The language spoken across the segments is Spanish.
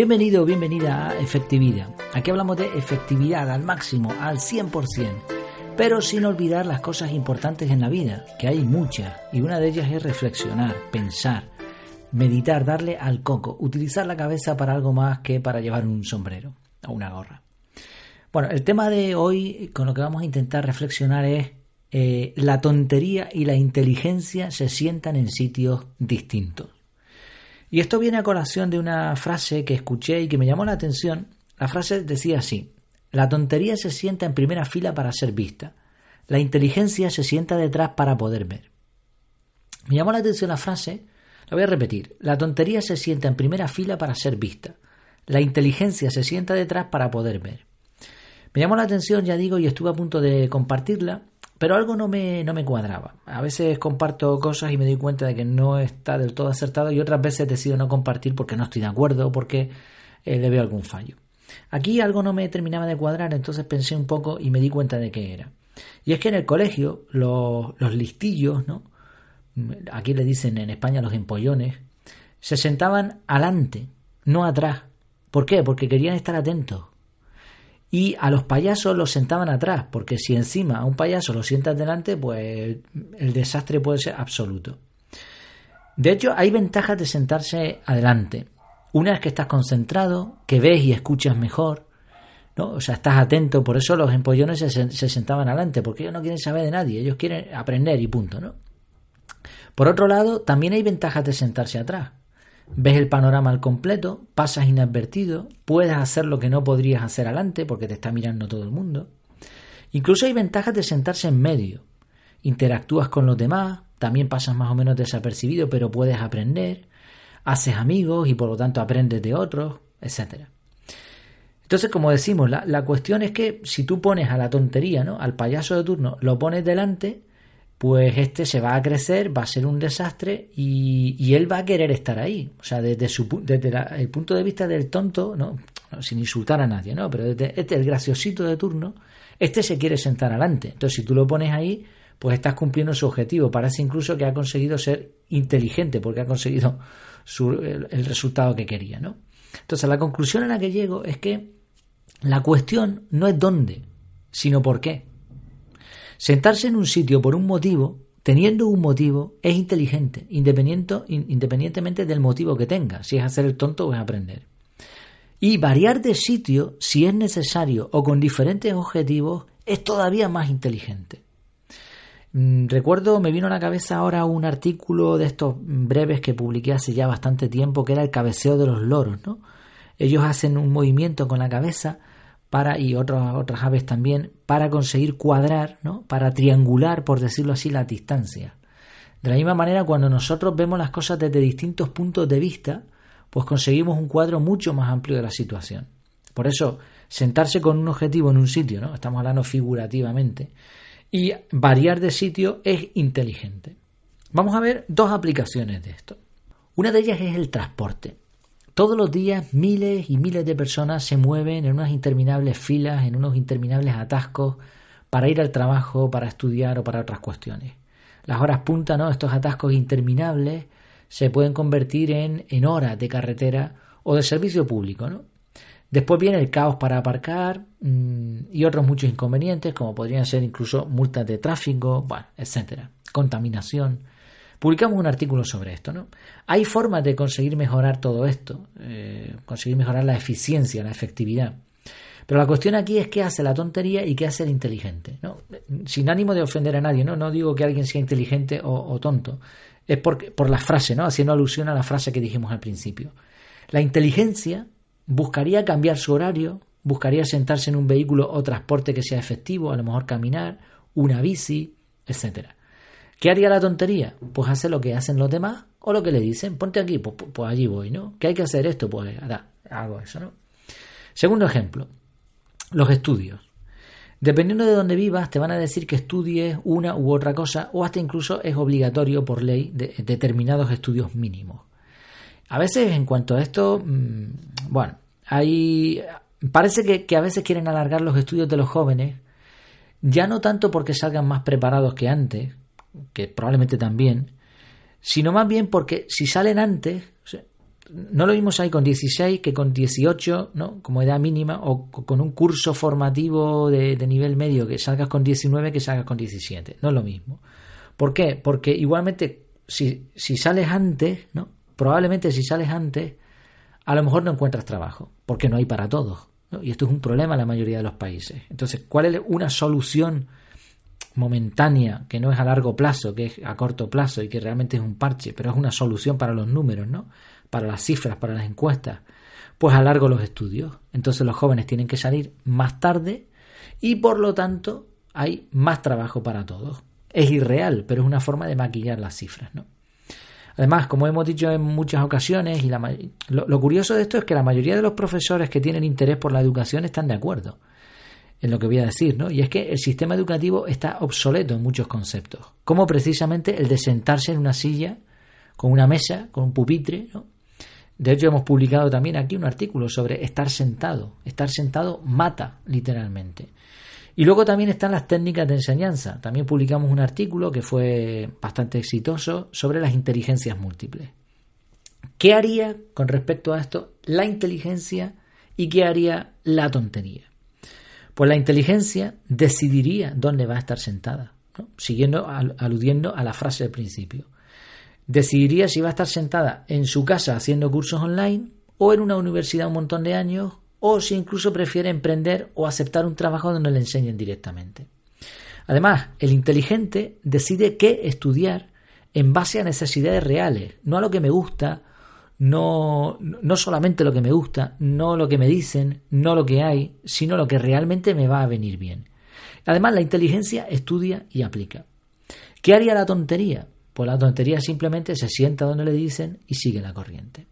Bienvenido o bienvenida a Efectividad. Aquí hablamos de efectividad al máximo, al 100%, pero sin olvidar las cosas importantes en la vida, que hay muchas, y una de ellas es reflexionar, pensar, meditar, darle al coco, utilizar la cabeza para algo más que para llevar un sombrero o una gorra. Bueno, el tema de hoy con lo que vamos a intentar reflexionar es eh, la tontería y la inteligencia se sientan en sitios distintos. Y esto viene a colación de una frase que escuché y que me llamó la atención. La frase decía así, la tontería se sienta en primera fila para ser vista, la inteligencia se sienta detrás para poder ver. Me llamó la atención la frase, la voy a repetir, la tontería se sienta en primera fila para ser vista, la inteligencia se sienta detrás para poder ver. Me llamó la atención, ya digo, y estuve a punto de compartirla, pero algo no me, no me cuadraba. A veces comparto cosas y me doy cuenta de que no está del todo acertado y otras veces decido no compartir porque no estoy de acuerdo o porque eh, le veo algún fallo. Aquí algo no me terminaba de cuadrar, entonces pensé un poco y me di cuenta de qué era. Y es que en el colegio los, los listillos, ¿no? aquí le dicen en España los empollones, se sentaban adelante, no atrás. ¿Por qué? Porque querían estar atentos y a los payasos los sentaban atrás, porque si encima a un payaso lo sientas delante, pues el desastre puede ser absoluto. De hecho, hay ventajas de sentarse adelante. Una es que estás concentrado, que ves y escuchas mejor, ¿no? O sea, estás atento, por eso los empollones se, se sentaban adelante, porque ellos no quieren saber de nadie, ellos quieren aprender y punto, ¿no? Por otro lado, también hay ventajas de sentarse atrás. Ves el panorama al completo, pasas inadvertido, puedes hacer lo que no podrías hacer adelante porque te está mirando todo el mundo. Incluso hay ventajas de sentarse en medio. Interactúas con los demás, también pasas más o menos desapercibido, pero puedes aprender, haces amigos y por lo tanto aprendes de otros, etc. Entonces, como decimos, la, la cuestión es que si tú pones a la tontería, ¿no? Al payaso de turno, lo pones delante, pues este se va a crecer, va a ser un desastre y, él va a querer estar ahí. O sea, desde, su, desde el punto de vista del tonto, ¿no? sin insultar a nadie, ¿no? Pero desde este, el graciosito de turno, este se quiere sentar adelante. Entonces, si tú lo pones ahí, pues estás cumpliendo su objetivo. Parece incluso que ha conseguido ser inteligente porque ha conseguido el, el, resultado que quería, ¿no? Entonces, la conclusión a la que llego es que la cuestión no es dónde, sino por qué. Sentarse en un sitio por un motivo, teniendo un motivo, es inteligente, independientemente del motivo que tenga, si es hacer el tonto o es aprender. Y variar de sitio, si es necesario o con diferentes objetivos, es todavía más inteligente. Mm, recuerdo, me vino a la cabeza ahora un artículo de estos breves que publiqué hace ya bastante tiempo, que era el cabeceo de los loros, ¿no? Ellos hacen un movimiento con la cabeza para, y otras, otras aves también, para conseguir cuadrar, ¿no? para triangular, por decirlo así, la distancia. De la misma manera, cuando nosotros vemos las cosas desde distintos puntos de vista, pues conseguimos un cuadro mucho más amplio de la situación. Por eso, sentarse con un objetivo en un sitio, ¿no? estamos hablando figurativamente, y variar de sitio es inteligente. Vamos a ver dos aplicaciones de esto. Una de ellas es el transporte. Todos los días miles y miles de personas se mueven en unas interminables filas, en unos interminables atascos para ir al trabajo, para estudiar o para otras cuestiones. Las horas punta, ¿no? Estos atascos interminables se pueden convertir en, en horas de carretera o de servicio público, ¿no? Después viene el caos para aparcar mmm, y otros muchos inconvenientes, como podrían ser incluso multas de tráfico, bueno, etcétera, contaminación. Publicamos un artículo sobre esto. ¿no? Hay formas de conseguir mejorar todo esto, eh, conseguir mejorar la eficiencia, la efectividad. Pero la cuestión aquí es qué hace la tontería y qué hace el inteligente. ¿no? Sin ánimo de ofender a nadie, no, no digo que alguien sea inteligente o, tonto. Es por, por la frase, ¿no? haciendo alusión a la frase que dijimos al principio. La inteligencia buscaría cambiar su horario, buscaría sentarse en un vehículo o transporte que sea efectivo, a lo mejor caminar, una bici, etcétera. ¿Qué haría la tontería? Pues hace lo que hacen los demás o lo que le dicen. Ponte aquí, pues, pues, pues allí voy, ¿no? ¿Qué hay que hacer esto? Pues hago eso, ¿no? Segundo ejemplo, los estudios. Dependiendo de dónde vivas, te van a decir que estudies una u otra cosa o hasta incluso es obligatorio por ley de, determinados estudios mínimos. A veces, en cuanto a esto, mmm, bueno, hay. Parece que a veces quieren alargar los estudios de los jóvenes, ya no tanto porque salgan más preparados que antes, que probablemente también, sino más bien porque si salen antes, no lo mismo hay con 16 que con 18, ¿no? Como edad mínima, o con un curso formativo de, nivel medio que salgas con 19 que salgas con 17. No es lo mismo. ¿Por qué? Porque igualmente, si, si sales antes, ¿no? Probablemente si sales antes, a lo mejor no encuentras trabajo, porque no hay para todos. Y esto es un problema en la mayoría de los países. Entonces, ¿cuál es una solución momentánea, que no es a largo plazo, que es a corto plazo y que realmente es un parche, pero es una solución para los números, ¿no? Para las cifras, para las encuestas. Pues alargo los estudios. Entonces los jóvenes tienen que salir más tarde y por lo tanto hay más trabajo para todos. Es irreal, pero es una forma de maquillar las cifras, ¿no? Además, como hemos dicho en muchas ocasiones, y lo, lo, curioso de esto es que la mayoría de los profesores que tienen interés por la educación están de acuerdo en lo que voy a decir, ¿no? Y es que el sistema educativo está obsoleto en muchos conceptos, como precisamente el de sentarse en una silla, con una mesa, con un pupitre. De hecho, hemos publicado también aquí un artículo sobre estar sentado. Estar sentado mata, literalmente. Y luego también están las técnicas de enseñanza. También publicamos un artículo que fue bastante exitoso sobre las inteligencias múltiples. ¿Qué haría con respecto a esto la inteligencia y qué haría la tontería? Pues la inteligencia decidiría dónde va a estar sentada, siguiendo aludiendo a la frase del principio. Decidiría si va a estar sentada en su casa haciendo cursos online o en una universidad un montón de años o si incluso prefiere emprender o aceptar un trabajo donde le enseñen directamente. Además, el inteligente decide qué estudiar en base a necesidades reales, no a lo que me gusta no, no solamente lo que me gusta, no lo que me dicen, no lo que hay, sino lo que realmente me va a venir bien. Además, la inteligencia estudia y aplica. ¿Qué haría la tontería? Pues la tontería simplemente se sienta donde le dicen y sigue la corriente.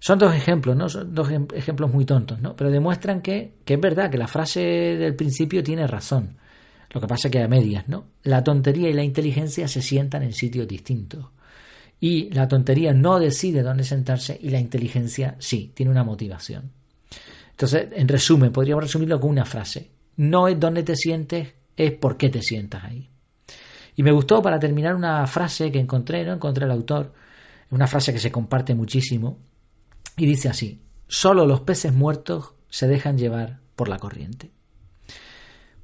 Son dos ejemplos, ¿no? Son dos ejemplos muy tontos, ¿no? Pero demuestran que, que es verdad, que la frase del principio tiene razón. Lo que pasa es que a medias, ¿no? La tontería y la inteligencia se sientan en sitios distintos. Y la tontería no decide dónde sentarse y la inteligencia sí, tiene una motivación. Entonces, en resumen, podríamos resumirlo con una frase. No es dónde te sientes, es por qué te sientas ahí. Y me gustó para terminar una frase que encontré, no encontré el autor, una frase que se comparte muchísimo, y dice así, solo los peces muertos se dejan llevar por la corriente.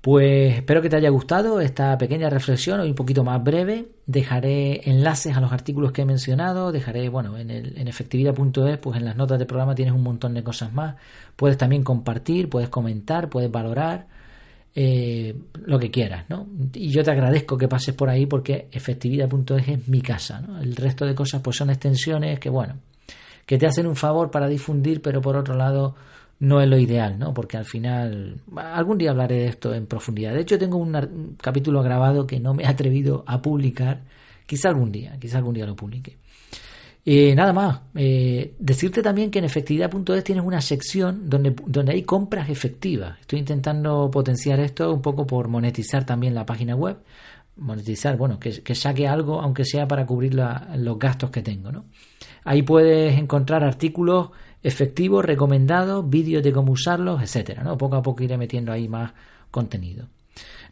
Pues espero que te haya gustado esta pequeña reflexión, hoy un poquito más breve. Dejaré enlaces a los artículos que he mencionado, dejaré, bueno, en, efectividad.es, pues en las notas del programa tienes un montón de cosas más. Puedes también compartir, puedes comentar, puedes valorar, eh, lo que quieras, ¿no? Y yo te agradezco que pases por ahí porque efectividad.es es mi casa, ¿no? El resto de cosas pues son extensiones que, bueno, que te hacen un favor para difundir, pero por otro lado no es lo ideal, ¿no? Porque al final, algún día hablaré de esto en profundidad. De hecho, tengo un capítulo grabado que no me he atrevido a publicar. Quizá algún día, quizá algún día lo publique. Eh, nada más, eh, decirte también que en efectividad.es tienes una sección donde, donde hay compras efectivas. Estoy intentando potenciar esto un poco por monetizar también la página web. Monetizar, bueno, que, que saque algo, aunque sea para cubrir los gastos que tengo. Ahí puedes encontrar artículos efectivos, recomendados, vídeos de cómo usarlos, etcétera, ¿no? Poco a poco iré metiendo ahí más contenido.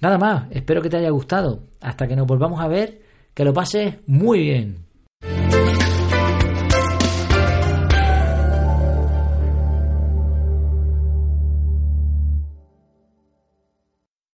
Nada más, espero que te haya gustado. Hasta que nos volvamos a ver, que lo pases muy bien.